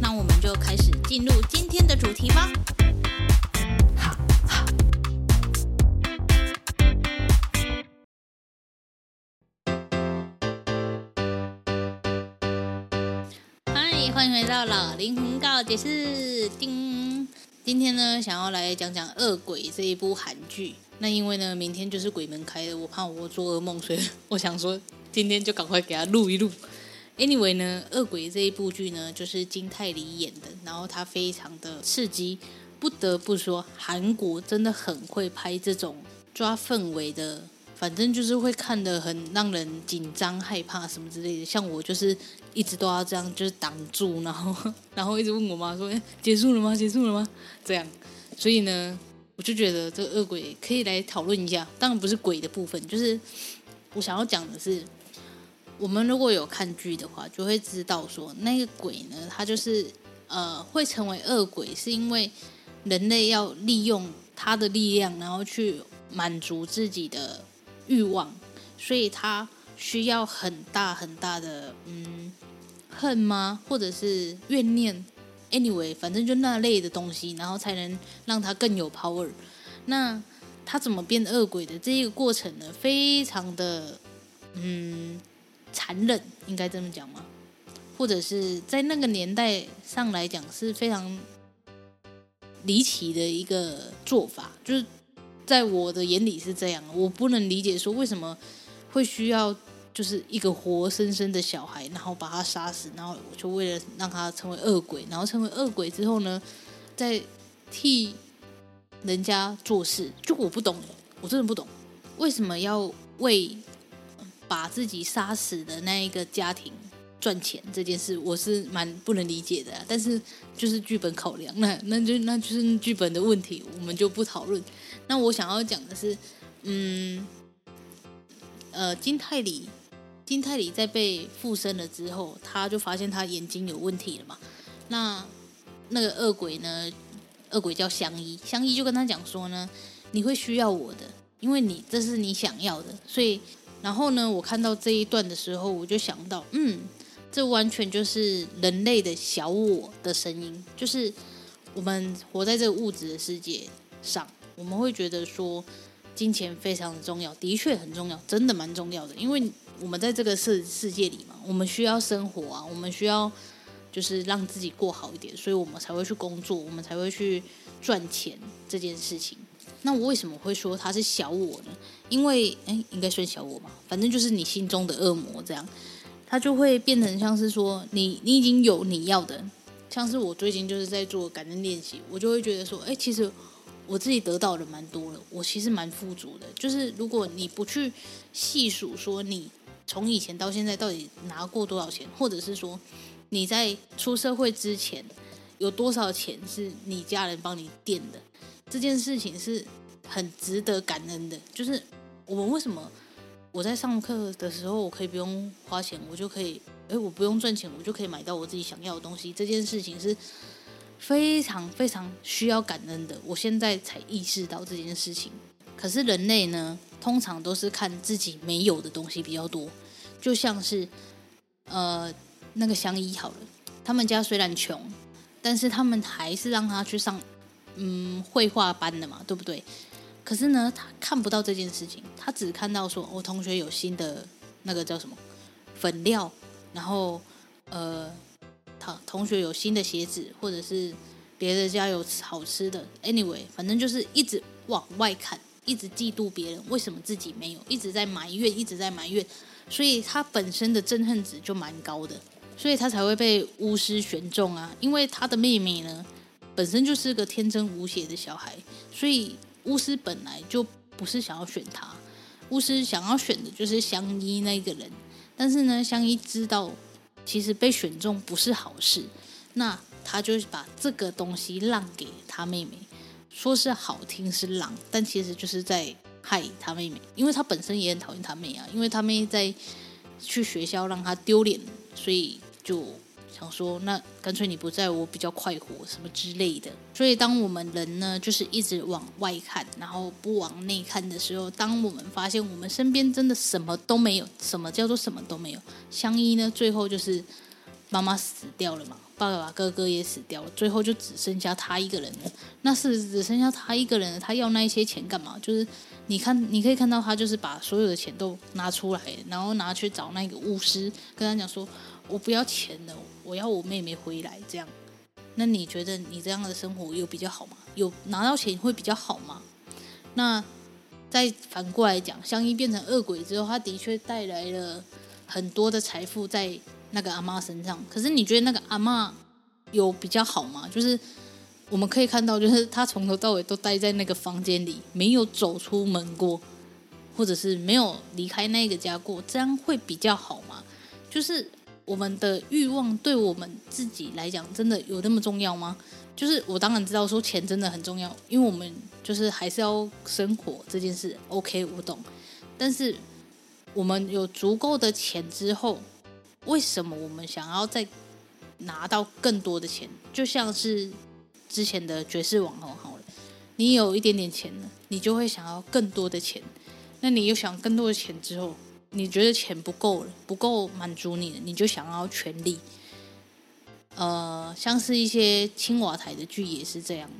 那我们就开始进入今天的主题吧。好，嗨，欢迎回到老灵魂告解室。叮，今天呢，想要来讲讲《恶鬼》这一部韩剧。那因为呢，明天就是鬼门开了，我怕我做噩梦，所以我想说，今天就赶快给他录一录。Anyway 呢，《恶鬼》这一部剧呢，就是金泰梨演的，然后它非常的刺激，不得不说，韩国真的很会拍这种抓氛围的，反正就是会看得很让人紧张、害怕什么之类的。像我就是一直都要这样，就是挡住，然后 然后一直问我妈说：“哎，结束了吗？结束了吗？”这样，所以呢，我就觉得这个《恶鬼》可以来讨论一下。当然不是鬼的部分，就是我想要讲的是。我们如果有看剧的话，就会知道说那个鬼呢，他就是呃会成为恶鬼，是因为人类要利用他的力量，然后去满足自己的欲望，所以他需要很大很大的嗯恨吗？或者是怨念？Anyway，反正就那类的东西，然后才能让他更有 power。那他怎么变恶鬼的这一个过程呢？非常的嗯。残忍，应该这么讲吗？或者是在那个年代上来讲是非常离奇的一个做法，就是在我的眼里是这样，我不能理解说为什么会需要就是一个活生生的小孩，然后把他杀死，然后就为了让他成为恶鬼，然后成为恶鬼之后呢，再替人家做事，就我不懂，我真的不懂为什么要为。把自己杀死的那一个家庭赚钱这件事，我是蛮不能理解的。但是就是剧本考量，那那就那就是剧本的问题，我们就不讨论。那我想要讲的是，嗯，呃，金泰里，金泰里在被附身了之后，他就发现他眼睛有问题了嘛。那那个恶鬼呢？恶鬼叫香依，香依就跟他讲说呢，你会需要我的，因为你这是你想要的，所以。然后呢，我看到这一段的时候，我就想到，嗯，这完全就是人类的小我的声音，就是我们活在这个物质的世界上，我们会觉得说，金钱非常的重要，的确很重要，真的蛮重要的，因为我们在这个世世界里嘛，我们需要生活啊，我们需要就是让自己过好一点，所以我们才会去工作，我们才会去赚钱这件事情。那我为什么会说他是小我呢？因为哎，应该算小我嘛，反正就是你心中的恶魔这样，他就会变成像是说你你已经有你要的，像是我最近就是在做感恩练习，我就会觉得说，哎，其实我自己得到的蛮多了，我其实蛮富足的。就是如果你不去细数说你从以前到现在到底拿过多少钱，或者是说你在出社会之前有多少钱是你家人帮你垫的。这件事情是很值得感恩的，就是我们为什么我在上课的时候，我可以不用花钱，我就可以，哎，我不用赚钱，我就可以买到我自己想要的东西。这件事情是非常非常需要感恩的。我现在才意识到这件事情。可是人类呢，通常都是看自己没有的东西比较多，就像是呃那个香一好了，他们家虽然穷，但是他们还是让他去上。嗯，绘画班的嘛，对不对？可是呢，他看不到这件事情，他只看到说，我同学有新的那个叫什么粉料，然后呃，他同学有新的鞋子，或者是别的家有好吃的。Anyway，反正就是一直往外看，一直嫉妒别人为什么自己没有，一直在埋怨，一直在埋怨，所以他本身的憎恨值就蛮高的，所以他才会被巫师选中啊，因为他的妹妹呢。本身就是个天真无邪的小孩，所以巫师本来就不是想要选他，巫师想要选的就是香依那个人。但是呢，香依知道其实被选中不是好事，那他就把这个东西让给他妹妹，说是好听是让，但其实就是在害他妹妹，因为他本身也很讨厌他妹啊，因为他妹在去学校让他丢脸，所以就。想说，那干脆你不在我比较快活，什么之类的。所以，当我们人呢，就是一直往外看，然后不往内看的时候，当我们发现我们身边真的什么都没有，什么叫做什么都没有？相依呢，最后就是妈妈死掉了嘛，爸爸哥哥也死掉了，最后就只剩下他一个人了。那是只剩下他一个人了，他要那一些钱干嘛？就是你看，你可以看到他就是把所有的钱都拿出来，然后拿去找那个巫师，跟他讲说。我不要钱了，我要我妹妹回来。这样，那你觉得你这样的生活有比较好吗？有拿到钱会比较好吗？那再反过来讲，相依变成恶鬼之后，他的确带来了很多的财富在那个阿嬷身上。可是你觉得那个阿嬷有比较好吗？就是我们可以看到，就是他从头到尾都待在那个房间里，没有走出门过，或者是没有离开那个家过，这样会比较好吗？就是。我们的欲望对我们自己来讲，真的有那么重要吗？就是我当然知道说钱真的很重要，因为我们就是还是要生活这件事。OK，我懂。但是我们有足够的钱之后，为什么我们想要再拿到更多的钱？就像是之前的爵士网红好了，你有一点点钱了，你就会想要更多的钱。那你又想更多的钱之后，你觉得钱不够了，不够满足你了，你就想要权力。呃，像是一些青瓦台的剧也是这样。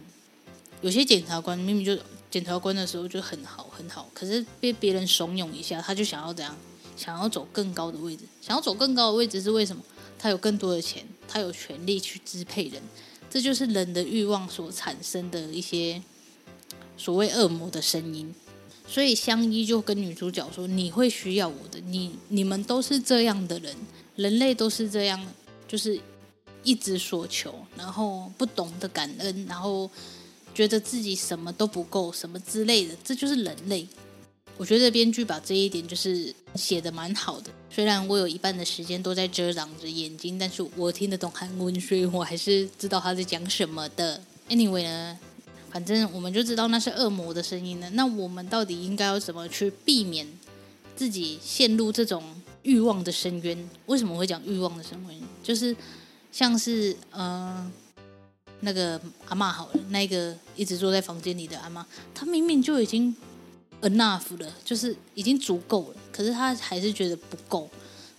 有些检察官明明就检察官的时候就很好很好，可是被别人怂恿一下，他就想要怎样？想要走更高的位置。想要走更高的位置是为什么？他有更多的钱，他有权力去支配人。这就是人的欲望所产生的一些所谓恶魔的声音。所以相依就跟女主角说：“你会需要我的，你你们都是这样的人，人类都是这样，就是一直所求，然后不懂得感恩，然后觉得自己什么都不够，什么之类的，这就是人类。我觉得编剧把这一点就是写的蛮好的。虽然我有一半的时间都在遮挡着眼睛，但是我听得懂韩文，所以我还是知道他在讲什么的。Anyway 呢？”反正我们就知道那是恶魔的声音了。那我们到底应该要怎么去避免自己陷入这种欲望的深渊？为什么会讲欲望的深渊？就是像是呃那个阿嬷好了，那个一直坐在房间里的阿嬷，她明明就已经 enough 了，就是已经足够了，可是她还是觉得不够，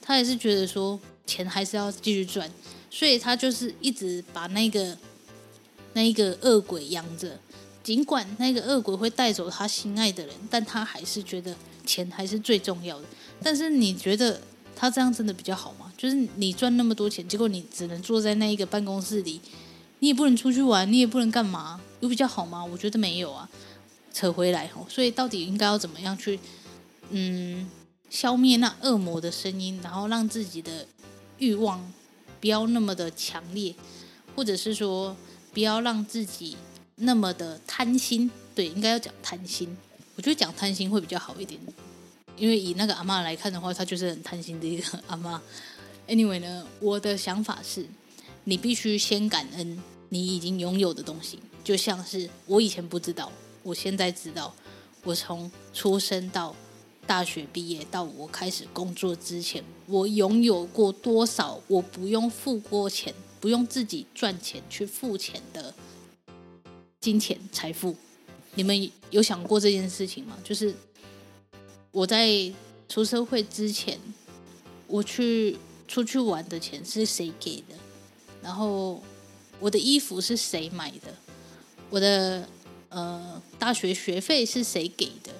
她还是觉得说钱还是要继续赚，所以她就是一直把那个。那一个恶鬼养着，尽管那个恶鬼会带走他心爱的人，但他还是觉得钱还是最重要的。但是你觉得他这样真的比较好吗？就是你赚那么多钱，结果你只能坐在那一个办公室里，你也不能出去玩，你也不能干嘛，有比较好吗？我觉得没有啊。扯回来吼，所以到底应该要怎么样去，嗯，消灭那恶魔的声音，然后让自己的欲望不要那么的强烈，或者是说。不要让自己那么的贪心，对，应该要讲贪心。我觉得讲贪心会比较好一点，因为以那个阿嬷来看的话，她就是很贪心的一个阿嬷。Anyway 呢，我的想法是，你必须先感恩你已经拥有的东西，就像是我以前不知道，我现在知道，我从出生到大学毕业到我开始工作之前，我拥有过多少，我不用付过钱。不用自己赚钱去付钱的金钱财富，你们有想过这件事情吗？就是我在出社会之前，我去出去玩的钱是谁给的？然后我的衣服是谁买的？我的呃大学学费是谁给的？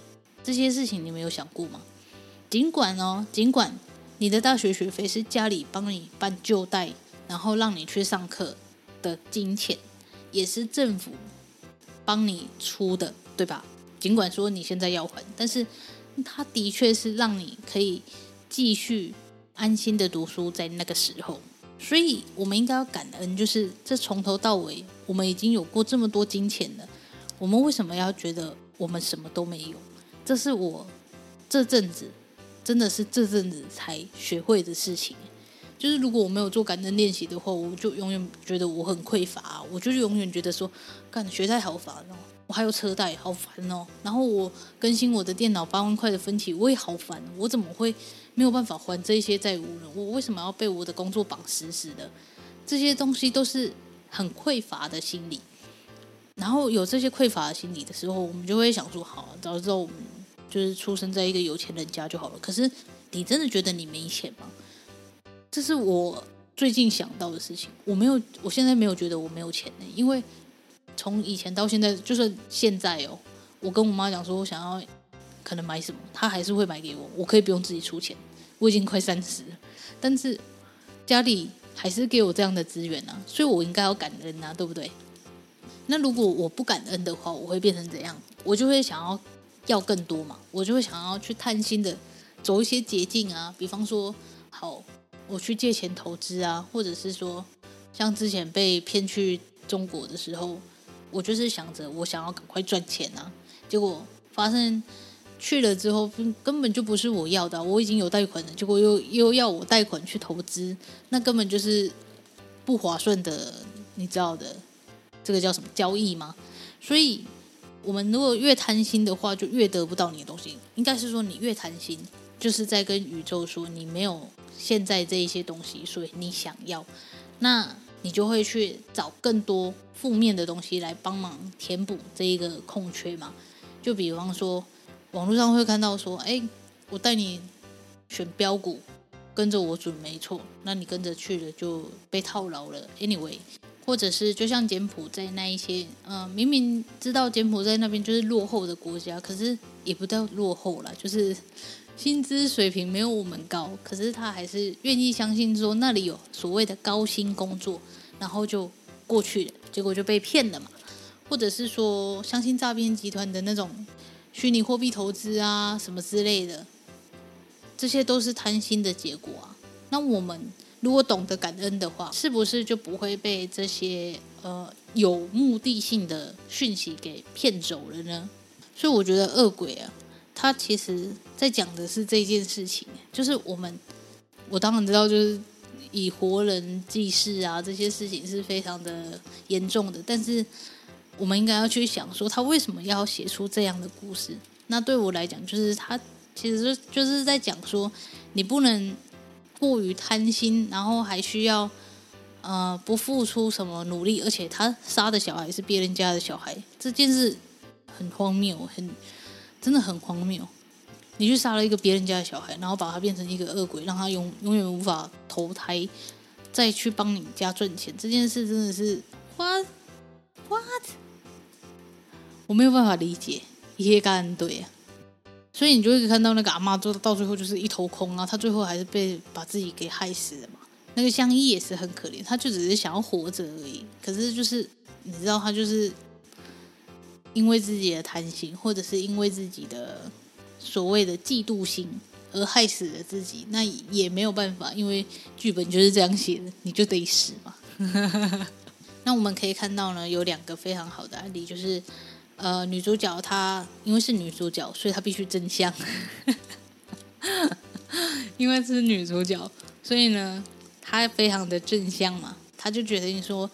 这些事情你们有想过吗？尽管哦，尽管你的大学学费是家里帮你办旧贷。然后让你去上课的金钱，也是政府帮你出的，对吧？尽管说你现在要还，但是他的确是让你可以继续安心的读书，在那个时候。所以我们应该要感恩，就是这从头到尾，我们已经有过这么多金钱了，我们为什么要觉得我们什么都没有？这是我这阵子真的是这阵子才学会的事情。就是如果我没有做感恩练习的话，我就永远觉得我很匮乏，我就永远觉得说，干学贷好烦哦，我还有车贷好烦哦，然后我更新我的电脑八万块的分期我也好烦，我怎么会没有办法还这些债务呢？我为什么要被我的工作绑死死的？这些东西都是很匮乏的心理。然后有这些匮乏的心理的时候，我们就会想说，好，早知道我们就是出生在一个有钱人家就好了。可是你真的觉得你没钱吗？这是我最近想到的事情。我没有，我现在没有觉得我没有钱呢，因为从以前到现在，就是现在哦，我跟我妈讲说我想要可能买什么，她还是会买给我，我可以不用自己出钱。我已经快三十了，但是家里还是给我这样的资源啊，所以我应该要感恩啊，对不对？那如果我不感恩的话，我会变成怎样？我就会想要要更多嘛，我就会想要去贪心的走一些捷径啊，比方说，好。我去借钱投资啊，或者是说，像之前被骗去中国的时候，我就是想着我想要赶快赚钱啊，结果发生去了之后根本就不是我要的，我已经有贷款了，结果又又要我贷款去投资，那根本就是不划算的，你知道的，这个叫什么交易吗？所以，我们如果越贪心的话，就越得不到你的东西。应该是说，你越贪心，就是在跟宇宙说你没有。现在这一些东西，所以你想要，那你就会去找更多负面的东西来帮忙填补这一个空缺嘛。就比方说，网络上会看到说，哎，我带你选标股，跟着我准没错，那你跟着去了就被套牢了。Anyway，或者是就像柬埔寨那一些，嗯、明明知道柬埔寨那边就是落后的国家，可是也不叫落后了，就是。薪资水平没有我们高，可是他还是愿意相信说那里有所谓的高薪工作，然后就过去了，结果就被骗了嘛。或者是说相信诈骗集团的那种虚拟货币投资啊什么之类的，这些都是贪心的结果啊。那我们如果懂得感恩的话，是不是就不会被这些呃有目的性的讯息给骗走了呢？所以我觉得恶鬼啊。他其实在讲的是这件事情，就是我们，我当然知道，就是以活人祭事啊这些事情是非常的严重的，但是我们应该要去想说，他为什么要写出这样的故事？那对我来讲，就是他其实就是在讲说，你不能过于贪心，然后还需要呃不付出什么努力，而且他杀的小孩是别人家的小孩，这件事很荒谬，很。真的很荒谬，你去杀了一个别人家的小孩，然后把他变成一个恶鬼，让他永永远无法投胎，再去帮你家赚钱，这件事真的是 what what，我没有办法理解，一切干对啊，所以你就会看到那个阿嬷做到最后就是一头空啊，他最后还是被把自己给害死了嘛。那个香衣也是很可怜，他就只是想要活着而已，可是就是你知道他就是。因为自己的贪心，或者是因为自己的所谓的嫉妒心而害死了自己，那也没有办法，因为剧本就是这样写的，你就得死嘛。那我们可以看到呢，有两个非常好的案例，就是呃，女主角她因为是女主角，所以她必须真相，因为是女主角，所以呢，她非常的正向嘛，她就决定说，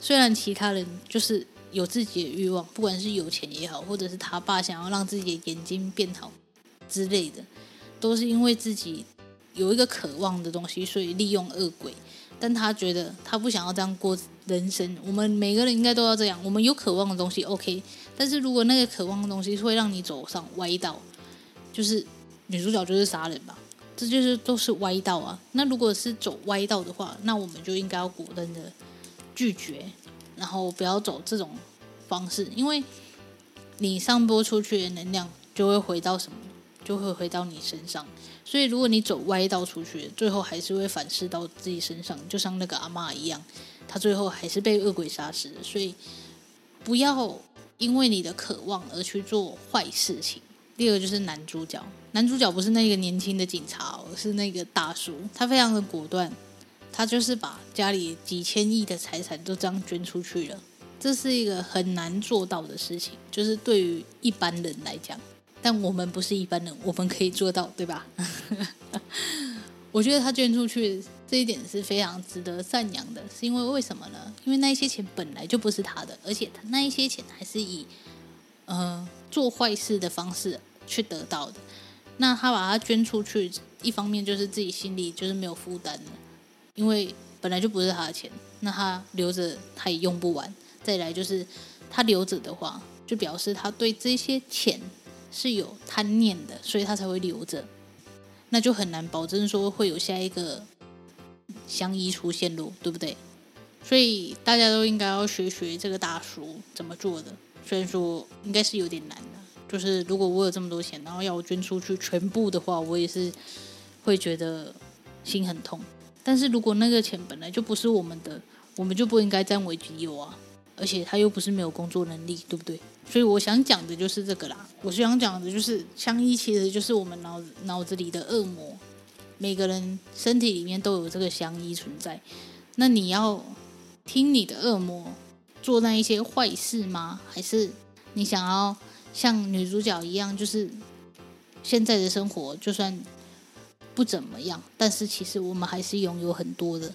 虽然其他人就是。有自己的欲望，不管是有钱也好，或者是他爸想要让自己的眼睛变好之类的，都是因为自己有一个渴望的东西，所以利用恶鬼。但他觉得他不想要这样过人生。我们每个人应该都要这样。我们有渴望的东西，OK。但是如果那个渴望的东西会让你走上歪道，就是女主角就是杀人吧，这就是都是歪道啊。那如果是走歪道的话，那我们就应该要果断的拒绝。然后不要走这种方式，因为你散播出去的能量就会回到什么，就会回到你身上。所以如果你走歪道出去，最后还是会反噬到自己身上，就像那个阿嬷一样，她最后还是被恶鬼杀死。所以不要因为你的渴望而去做坏事情。第二个就是男主角，男主角不是那个年轻的警察，而是那个大叔，他非常的果断。他就是把家里几千亿的财产都这样捐出去了，这是一个很难做到的事情，就是对于一般人来讲。但我们不是一般人，我们可以做到，对吧？我觉得他捐出去这一点是非常值得赞扬的，是因为为什么呢？因为那一些钱本来就不是他的，而且他那一些钱还是以呃做坏事的方式去得到的。那他把它捐出去，一方面就是自己心里就是没有负担了，因为本来就不是他的钱，那他留着他也用不完。再来就是他留着的话，就表示他对这些钱是有贪念的，所以他才会留着。那就很难保证说会有下一个。相依出现路，对不对？所以大家都应该要学学这个大叔怎么做的。虽然说应该是有点难的，就是如果我有这么多钱，然后要我捐出去全部的话，我也是会觉得心很痛。但是如果那个钱本来就不是我们的，我们就不应该占为己有啊。而且他又不是没有工作能力，对不对？所以我想讲的就是这个啦。我是想讲的就是，相依其实就是我们脑脑子里的恶魔。每个人身体里面都有这个相依存在，那你要听你的恶魔做那一些坏事吗？还是你想要像女主角一样，就是现在的生活就算不怎么样，但是其实我们还是拥有很多的。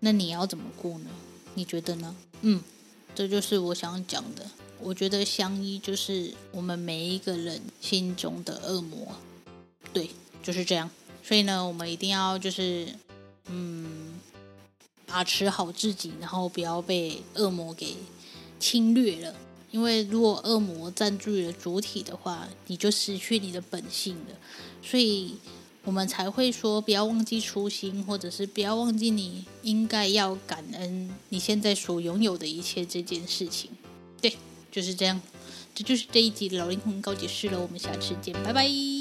那你要怎么过呢？你觉得呢？嗯，这就是我想讲的。我觉得相依就是我们每一个人心中的恶魔。对，就是这样。所以呢，我们一定要就是，嗯，把持好自己，然后不要被恶魔给侵略了。因为如果恶魔占据了主体的话，你就失去你的本性了。所以我们才会说，不要忘记初心，或者是不要忘记你应该要感恩你现在所拥有的一切这件事情。对，就是这样。这就是这一集的老灵魂告解室了。我们下次见，拜拜。